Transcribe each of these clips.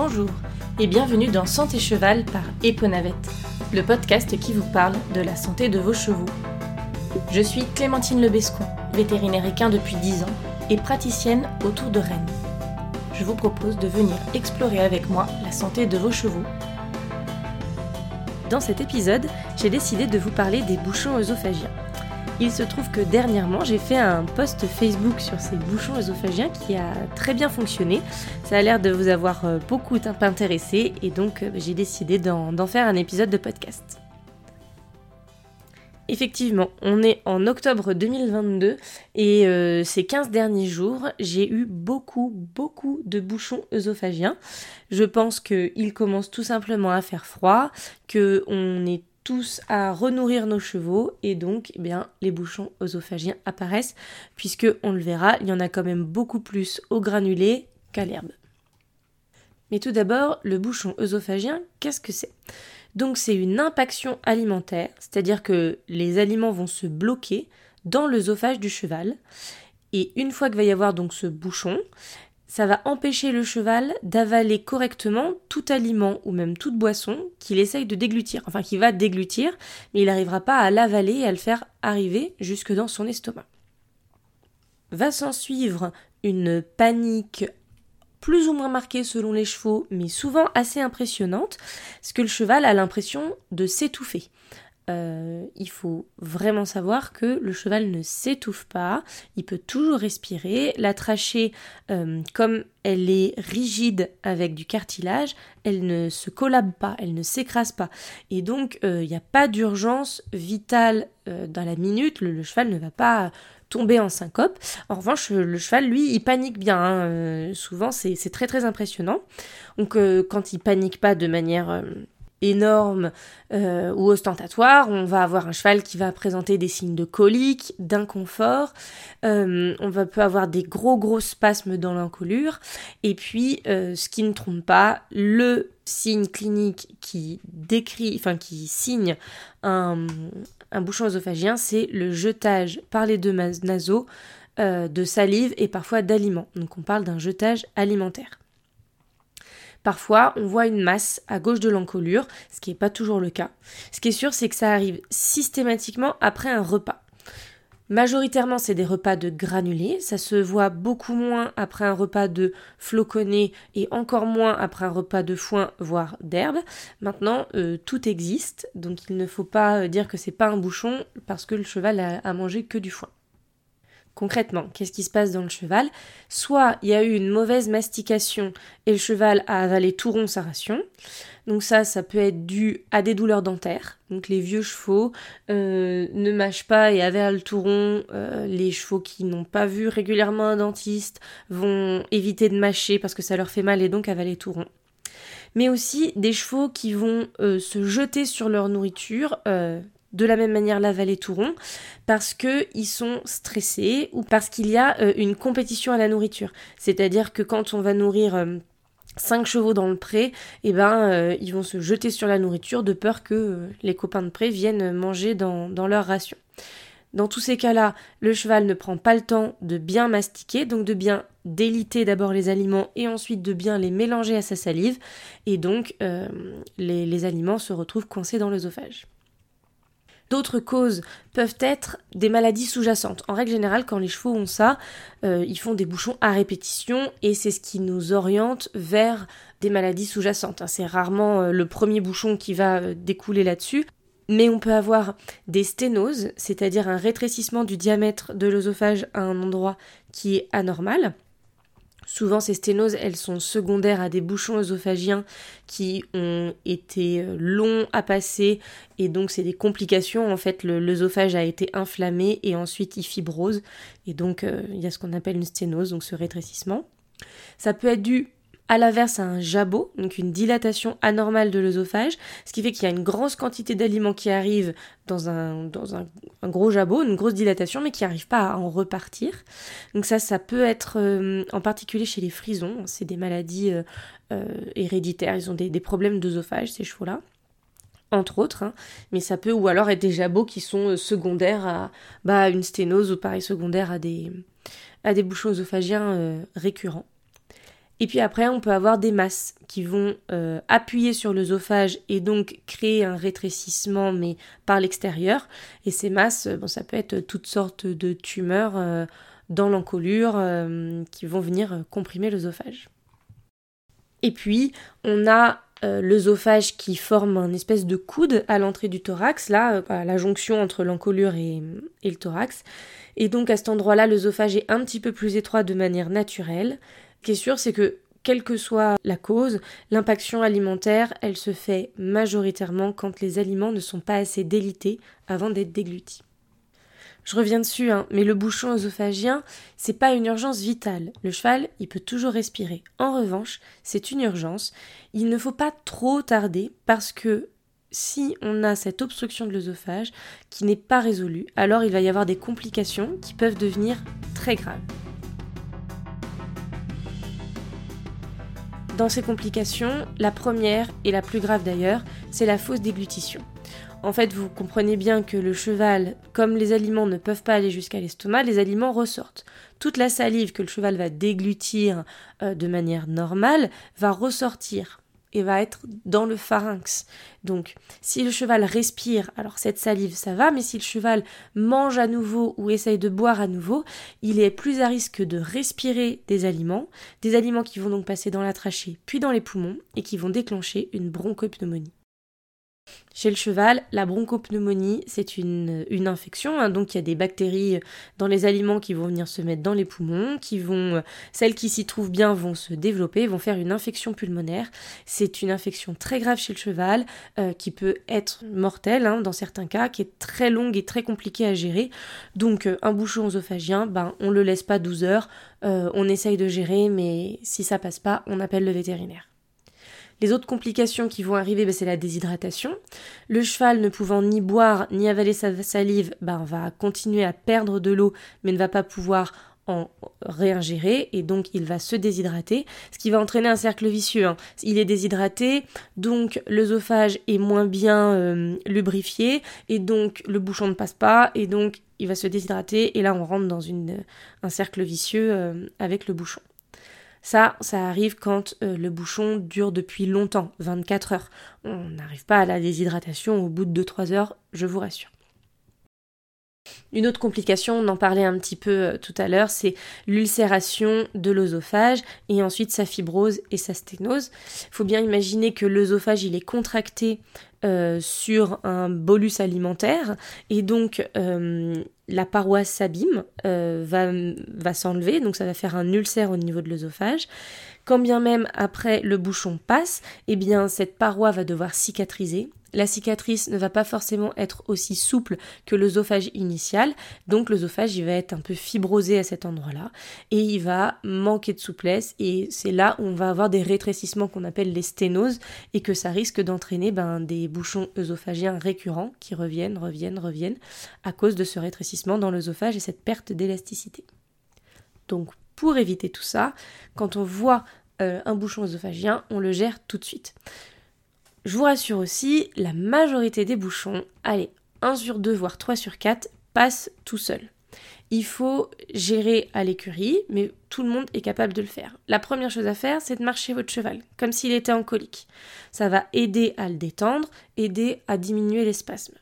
Bonjour et bienvenue dans Santé Cheval par Eponavette, le podcast qui vous parle de la santé de vos chevaux. Je suis Clémentine Lebescon, vétérinaire équin depuis 10 ans et praticienne autour de Rennes. Je vous propose de venir explorer avec moi la santé de vos chevaux. Dans cet épisode, j'ai décidé de vous parler des bouchons œsophagiens. Il se trouve que dernièrement, j'ai fait un post Facebook sur ces bouchons œsophagiens qui a très bien fonctionné. Ça a l'air de vous avoir euh, beaucoup intéressé et donc euh, j'ai décidé d'en faire un épisode de podcast. Effectivement, on est en octobre 2022 et euh, ces 15 derniers jours, j'ai eu beaucoup, beaucoup de bouchons œsophagiens. Je pense qu'il commence tout simplement à faire froid, qu'on est à renourrir nos chevaux et donc eh bien les bouchons œsophagiens apparaissent puisque on le verra, il y en a quand même beaucoup plus au granulé qu'à l'herbe. Mais tout d'abord, le bouchon œsophagien, qu'est-ce que c'est? Donc c'est une impaction alimentaire, c'est-à-dire que les aliments vont se bloquer dans l'œsophage du cheval et une fois qu'il va y avoir donc ce bouchon, ça va empêcher le cheval d'avaler correctement tout aliment ou même toute boisson qu'il essaye de déglutir, enfin qu'il va déglutir, mais il n'arrivera pas à l'avaler et à le faire arriver jusque dans son estomac. Va s'en suivre une panique plus ou moins marquée selon les chevaux, mais souvent assez impressionnante, parce que le cheval a l'impression de s'étouffer. Euh, il faut vraiment savoir que le cheval ne s'étouffe pas, il peut toujours respirer. La trachée, euh, comme elle est rigide avec du cartilage, elle ne se collabe pas, elle ne s'écrase pas. Et donc, euh, il n'y a pas d'urgence vitale dans la minute, le, cheval ne va pas tomber en syncope. En revanche, le cheval, lui, il panique bien. Hein. souvent, c'est très très impressionnant. Donc, quand il panique pas de manière énorme euh, ou ostentatoire, on va avoir un cheval qui va présenter des signes de colique, d'inconfort, euh, on va peut avoir des gros gros spasmes dans l'encolure, et puis euh, ce qui ne trompe pas, le signe clinique qui décrit, enfin qui signe un, bouchon œsophagien, c'est le jetage par les deux nasaux de salive et parfois d'aliments. Donc on parle d'un jetage alimentaire. Parfois, on voit une masse à gauche de l'encolure, ce qui n'est pas toujours le cas. Ce qui est sûr, c'est que ça arrive systématiquement après un repas. Majoritairement, c'est des repas de granulés. Ça se voit beaucoup moins après un repas de floconnés et encore moins après un repas de foin, voire d'herbe. Maintenant, euh, tout existe, donc il ne faut pas euh, dire que c'est pas un bouchon parce que le cheval a, a mangé que du foin. Concrètement, qu'est-ce qui se passe dans le cheval? Soit il y a eu une mauvaise mastication et le cheval a avalé tout rond sa ration. Donc ça, ça peut être dû à des douleurs dentaires. Donc les vieux chevaux euh, ne mâchent pas et avalent tout rond. Euh, les chevaux qui n'ont pas vu régulièrement un dentiste vont éviter de mâcher parce que ça leur fait mal et donc avaler tout rond mais aussi des chevaux qui vont euh, se jeter sur leur nourriture, de la même manière la vallée Touron parce qu'ils sont stressés ou parce qu'il y a euh, une compétition à la nourriture. C'est-à-dire que quand on va nourrir euh, cinq chevaux dans le pré, eh ben, euh, ils vont se jeter sur la nourriture de peur que les copains de pré viennent manger dans, dans leur ration. Dans tous ces cas-là, le cheval ne prend pas le temps de bien mastiquer, donc de bien déliter d'abord les aliments et ensuite de bien les mélanger à sa salive, et donc les, les aliments se retrouvent coincés dans l'œsophage. D'autres causes peuvent être des maladies sous-jacentes. En règle générale, quand les chevaux ont ça, euh, ils font des bouchons à répétition et c'est ce qui nous oriente vers des maladies sous-jacentes. Hein. C'est rarement euh, le premier bouchon qui va euh, découler là-dessus. Mais on peut avoir des sténoses, c'est-à-dire un rétrécissement du diamètre de l'œsophage à un endroit qui est anormal. Souvent, ces sténoses, elles sont secondaires à des bouchons œsophagiens qui ont été euh, longs à passer et donc c'est des complications. En fait, l'œsophage a été inflammé et ensuite il fibrose et donc euh, il y a ce qu'on appelle une sténose, donc ce rétrécissement. Ça peut être dû à l'inverse à un jabot, donc une dilatation anormale de l'œsophage, ce qui fait qu'il y a une grosse quantité d'aliments qui arrivent dans, un, gros jabot, une grosse dilatation, mais qui n'arrive pas à en repartir. Donc ça, ça peut être euh, en particulier chez les frisons, c'est des maladies euh, euh, héréditaires, ils ont des, problèmes d'œsophage, ces chevaux-là entre autres, hein. mais ça peut ou alors être des jabots qui sont secondaires à bah, une sténose ou pareil secondaire à des, à bouchons récurrents. Et puis après, on peut avoir des masses qui vont euh, appuyer sur l'œsophage et donc créer un rétrécissement, mais par l'extérieur. Et ces masses, euh, bon, ça peut être toutes sortes de tumeurs euh, dans l'encolure qui vont venir comprimer l'œsophage. Et puis, on a l'œsophage qui forme un espèce de coude à l'entrée du thorax, là, à la jonction entre l'encolure et, le thorax. Et donc, à cet endroit-là, l'œsophage est un petit peu plus étroit de manière naturelle. Ce qui est sûr, c'est que quelle que soit la cause, l'impaction alimentaire, elle se fait majoritairement quand les aliments ne sont pas assez délités avant d'être déglutis. Je reviens dessus, hein, mais le bouchon œsophagien, c'est pas une urgence vitale. Le cheval, il peut toujours respirer. En revanche, c'est une urgence. Il ne faut pas trop tarder parce que si on a cette obstruction de l'œsophage qui n'est pas résolue, alors il va y avoir des complications qui peuvent devenir très graves. Dans ces complications, la première, et la plus grave d'ailleurs, c'est la fausse déglutition. En fait, vous comprenez bien que le cheval, comme les aliments ne peuvent pas aller jusqu'à l'estomac, les aliments ressortent. Toute la salive que le cheval va déglutir euh, de manière normale va ressortir et va être dans le pharynx. Donc, si le cheval respire, alors cette salive, ça va, mais si le cheval mange à nouveau ou essaye de boire à nouveau, il est plus à risque de respirer des aliments, des aliments qui vont donc passer dans la trachée, puis dans les poumons, et qui vont déclencher une bronchopneumonie. Chez le cheval, la bronchopneumonie, c'est une, infection, hein. donc il y a des bactéries dans les aliments qui vont venir se mettre dans les poumons, qui vont, celles qui s'y trouvent bien vont se développer, vont faire une infection pulmonaire. C'est une infection très grave chez le cheval, euh, qui peut être mortelle hein, dans certains cas, qui est très longue et très compliquée à gérer. Donc euh, un bouchon œsophagien, ben, on le laisse pas 12 heures, euh, on essaye de gérer, mais si ça passe pas, on appelle le vétérinaire. Les autres complications qui vont arriver, ben, c'est la déshydratation. Le cheval ne pouvant ni boire ni avaler sa salive, ben, va continuer à perdre de l'eau, mais ne va pas pouvoir en réingérer et donc il va se déshydrater, ce qui va entraîner un cercle vicieux. Hein. Il est déshydraté, donc l'œsophage est moins bien euh, lubrifié et donc le bouchon ne passe pas et donc il va se déshydrater et là on rentre dans un cercle vicieux euh, avec le bouchon. Ça, ça arrive quand euh, le bouchon dure depuis longtemps, 24 heures. On n'arrive pas à la déshydratation au bout de 2-3 heures, je vous rassure. Une autre complication, on en parlait un petit peu euh, tout à l'heure, c'est l'ulcération de l'œsophage et ensuite sa fibrose et sa sténose. Il faut bien imaginer que l'œsophage il est contracté euh, sur un bolus alimentaire et donc la paroi s'abîme, va, va s'enlever, donc ça va faire un ulcère au niveau de l'œsophage. Quand bien même après le bouchon passe, eh bien cette paroi va devoir cicatriser la cicatrice ne va pas forcément être aussi souple que l'œsophage initial, donc l'œsophage va être un peu fibrosé à cet endroit-là et il va manquer de souplesse et c'est là où on va avoir des rétrécissements qu'on appelle les sténoses et que ça risque d'entraîner ben, des bouchons œsophagiens récurrents qui reviennent, reviennent, reviennent à cause de ce rétrécissement dans l'œsophage et cette perte d'élasticité. Donc pour éviter tout ça, quand on voit euh, un bouchon œsophagien, on le gère tout de suite. Je vous rassure aussi, la majorité des bouchons, allez, 1 sur 2 voire 3 sur 4, passent tout seul. Il faut gérer à l'écurie, mais tout le monde est capable de le faire. La première chose à faire, c'est de marcher votre cheval, comme s'il était en colique. Ça va aider à le détendre, aider à diminuer les spasmes.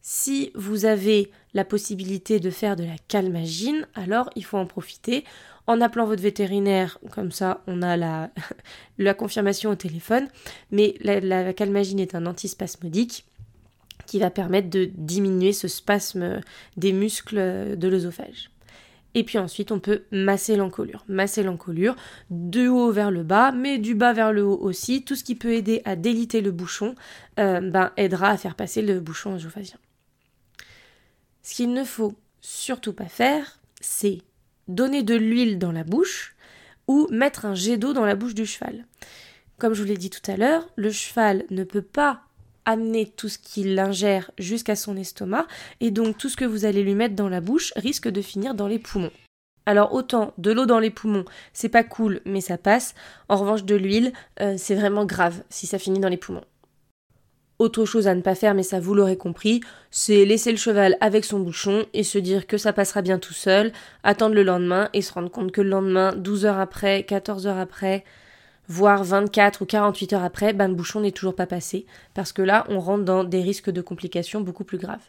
Si vous avez la possibilité de faire de la calmagine, alors il faut en profiter en appelant votre vétérinaire, comme ça on a la, confirmation au téléphone. Mais la, calmagine est un antispasmodique qui va permettre de diminuer ce spasme des muscles de l'œsophage. Et puis ensuite, on peut masser l'encolure. Masser l'encolure du haut vers le bas, mais du bas vers le haut aussi. Tout ce qui peut aider à déliter le bouchon euh, ben, aidera à faire passer le bouchon œsophagien. Ce qu'il ne faut surtout pas faire, c'est donner de l'huile dans la bouche ou mettre un jet d'eau dans la bouche du cheval. Comme je vous l'ai dit tout à l'heure, le cheval ne peut pas amener tout ce qu'il ingère jusqu'à son estomac et donc tout ce que vous allez lui mettre dans la bouche risque de finir dans les poumons. Alors autant de l'eau dans les poumons, c'est pas cool mais ça passe. En revanche de l'huile, euh, c'est vraiment grave si ça finit dans les poumons. Autre chose à ne pas faire, mais ça vous l'aurez compris, c'est laisser le cheval avec son bouchon et se dire que ça passera bien tout seul, attendre le lendemain et se rendre compte que le lendemain, 12 heures après, 14 heures après, voire 24 ou 48 heures après, ben le bouchon n'est toujours pas passé, parce que là, on rentre dans des risques de complications beaucoup plus graves.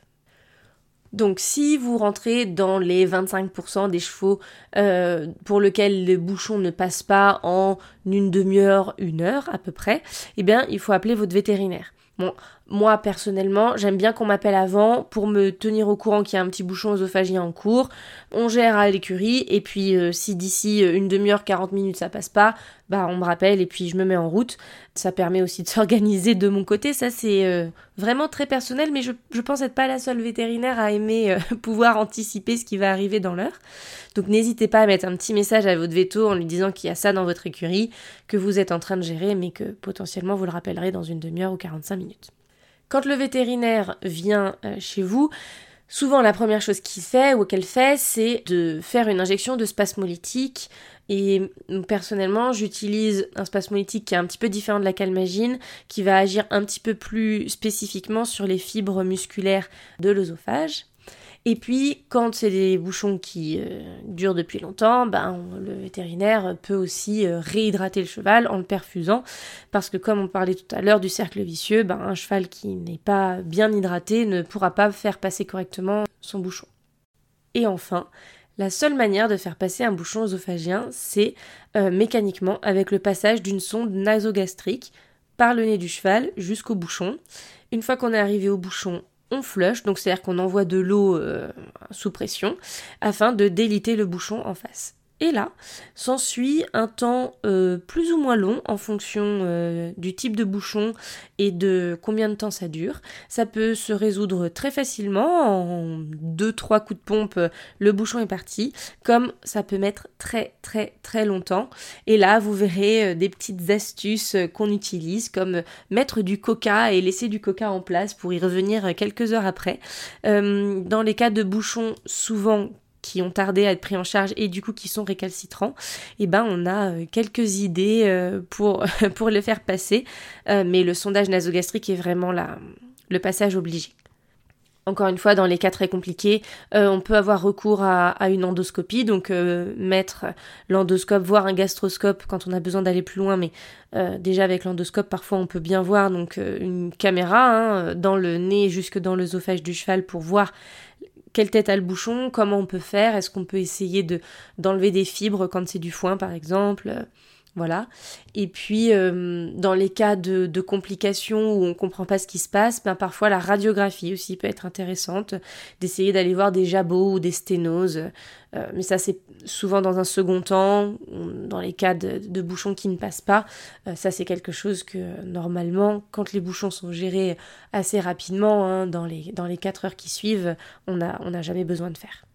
Donc si vous rentrez dans les 25% des chevaux euh, pour lesquels le bouchon ne passe pas en une demi-heure, une heure à peu près, eh bien il faut appeler votre vétérinaire. Bon, moi personnellement, j'aime bien qu'on m'appelle avant pour me tenir au courant qu'il y a un petit bouchon œsophagien en cours. On gère à l'écurie et puis euh, si d'ici euh, une demi-heure, 40 minutes ça passe pas, bah on me rappelle et puis je me mets en route. Ça permet aussi de s'organiser de mon côté. Ça c'est euh, vraiment très personnel, mais je, pense être pas la seule vétérinaire à aimer pouvoir anticiper ce qui va arriver dans l'heure. Donc n'hésitez pas à mettre un petit message à votre veto en lui disant qu'il y a ça dans votre écurie, que vous êtes en train de gérer, mais que potentiellement vous le rappellerez dans une demi-heure ou 45 minutes. Quand le vétérinaire vient euh, chez vous, souvent la première chose qu'il fait ou qu'elle fait, c'est de faire une injection de spasmolytique. Et personnellement, j'utilise un spasmolytique qui est un petit peu différent de la calmagine, qui va agir un petit peu plus spécifiquement sur les fibres musculaires de l'œsophage. Et puis, quand c'est des bouchons qui euh, durent depuis longtemps, ben, le vétérinaire peut aussi euh, réhydrater le cheval en le perfusant, parce que comme on parlait tout à l'heure du cercle vicieux, ben, un cheval qui n'est pas bien hydraté ne pourra pas faire passer correctement son bouchon. Et enfin, la seule manière de faire passer un bouchon œsophagien, c'est euh, mécaniquement avec le passage d'une sonde nasogastrique par le nez du cheval jusqu'au bouchon. Une fois qu'on est arrivé au bouchon, on flush, donc c'est-à-dire qu'on envoie de l'eau euh, sous pression afin de déliter le bouchon en face. Et là, s'ensuit un temps euh, plus ou moins long en fonction euh, du type de bouchon et de combien de temps ça dure. Ça peut se résoudre très facilement, en 2-3 coups de pompe, le bouchon est parti, comme ça peut mettre très très très longtemps. Et là, vous verrez euh, des petites astuces qu'on utilise, comme mettre du coca et laisser du coca en place pour y revenir quelques heures après. dans les cas de bouchons souvent qui ont tardé à être pris en charge et du coup qui sont récalcitrants, eh ben on a euh, quelques idées euh, pour, pour le faire passer, euh, mais le sondage nasogastrique est vraiment la, le passage obligé. Encore une fois, dans les cas très compliqués, on peut avoir recours à, une endoscopie, donc mettre l'endoscope, voire un gastroscope quand on a besoin d'aller plus loin, mais déjà avec l'endoscope, parfois on peut bien voir donc une caméra hein, dans le nez jusque dans l'œsophage du cheval pour voir quelle tête a le bouchon, comment on peut faire, est-ce qu'on peut essayer de d'enlever des fibres quand c'est du foin par exemple, voilà. Et puis, euh, dans les cas de, complications où on ne comprend pas ce qui se passe, ben parfois la radiographie aussi peut être intéressante, d'essayer d'aller voir des jabots ou des sténoses. Euh, mais ça, c'est souvent dans un second temps, dans les cas de, bouchons qui ne passent pas. Euh, ça, c'est quelque chose que normalement, quand les bouchons sont gérés assez rapidement, hein, dans, les, dans les 4 heures qui suivent, on n'a on jamais besoin de faire.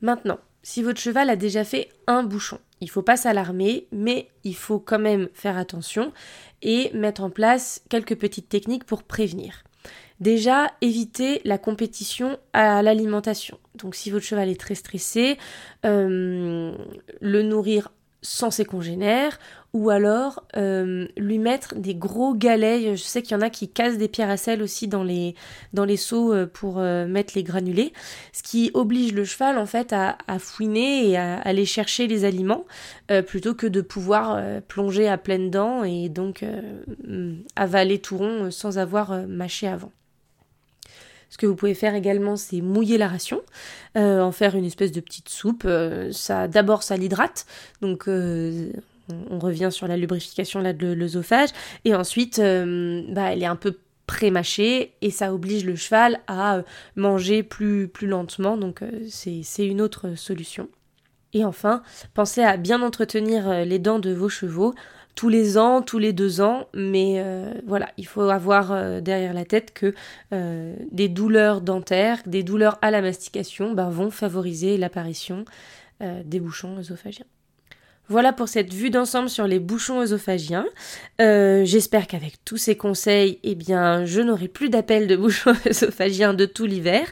Maintenant, si votre cheval a déjà fait un bouchon, il ne faut pas s'alarmer, mais il faut quand même faire attention et mettre en place quelques petites techniques pour prévenir. Déjà, éviter la compétition à l'alimentation. Donc si votre cheval est très stressé, euh, le nourrir sans ses congénères ou alors euh, lui mettre des gros galets. Je sais qu'il y en a qui cassent des pierres à sel aussi dans les, dans les seaux euh, pour euh, mettre les granulés, ce qui oblige le cheval en fait à, fouiner et à aller chercher les aliments plutôt que de pouvoir plonger à pleines dents et donc avaler tout rond sans avoir mâché avant. Ce que vous pouvez faire également, c'est mouiller la ration, euh, en faire une espèce de petite soupe. Euh, ça, d'abord, ça l'hydrate, donc euh, on revient sur la lubrification de l'œsophage, et ensuite, bah, elle est un peu pré-mâchée et ça oblige le cheval à manger plus, plus lentement, donc c'est une autre solution. Et enfin, pensez à bien entretenir les dents de vos chevaux tous les ans, tous les deux ans, mais euh, voilà, il faut avoir euh, derrière la tête que euh, des douleurs dentaires, des douleurs à la mastication ben, vont favoriser l'apparition des bouchons œsophagiens. Voilà pour cette vue d'ensemble sur les bouchons œsophagiens. J'espère qu'avec tous ces conseils, eh bien, je n'aurai plus d'appels de bouchons œsophagiens de tout l'hiver.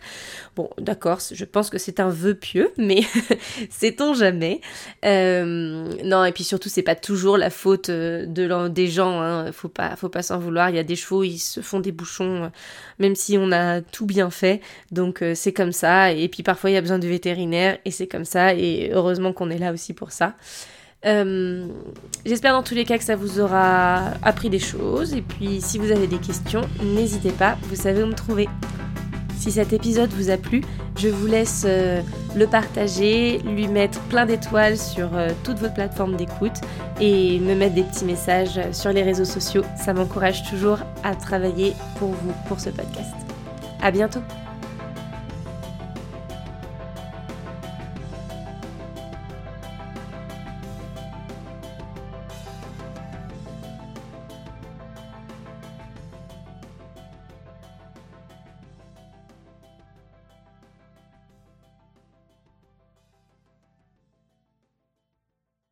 Bon, d'accord, je pense que c'est un vœu pieux, mais sait-on jamais. Euh, non, et puis surtout, c'est pas toujours la faute euh, de, des gens, hein. faut pas, faut pas s'en vouloir. Il y a des chevaux, ils se font des bouchons, même si on a tout bien fait. Donc c'est comme ça. Et puis parfois, il y a besoin de vétérinaire, et c'est comme ça. Et heureusement qu'on est là aussi pour ça. Euh, j'espère dans tous les cas que ça vous aura appris des choses. Et puis si vous avez des questions, n'hésitez pas, vous savez où me trouver. Si cet épisode vous a plu, je vous laisse euh, le partager, lui mettre plein d'étoiles sur euh, toutes vos plateformes d'écoute et me mettre des petits messages sur les réseaux sociaux. Ça m'encourage toujours à travailler pour vous, pour ce podcast. À bientôt!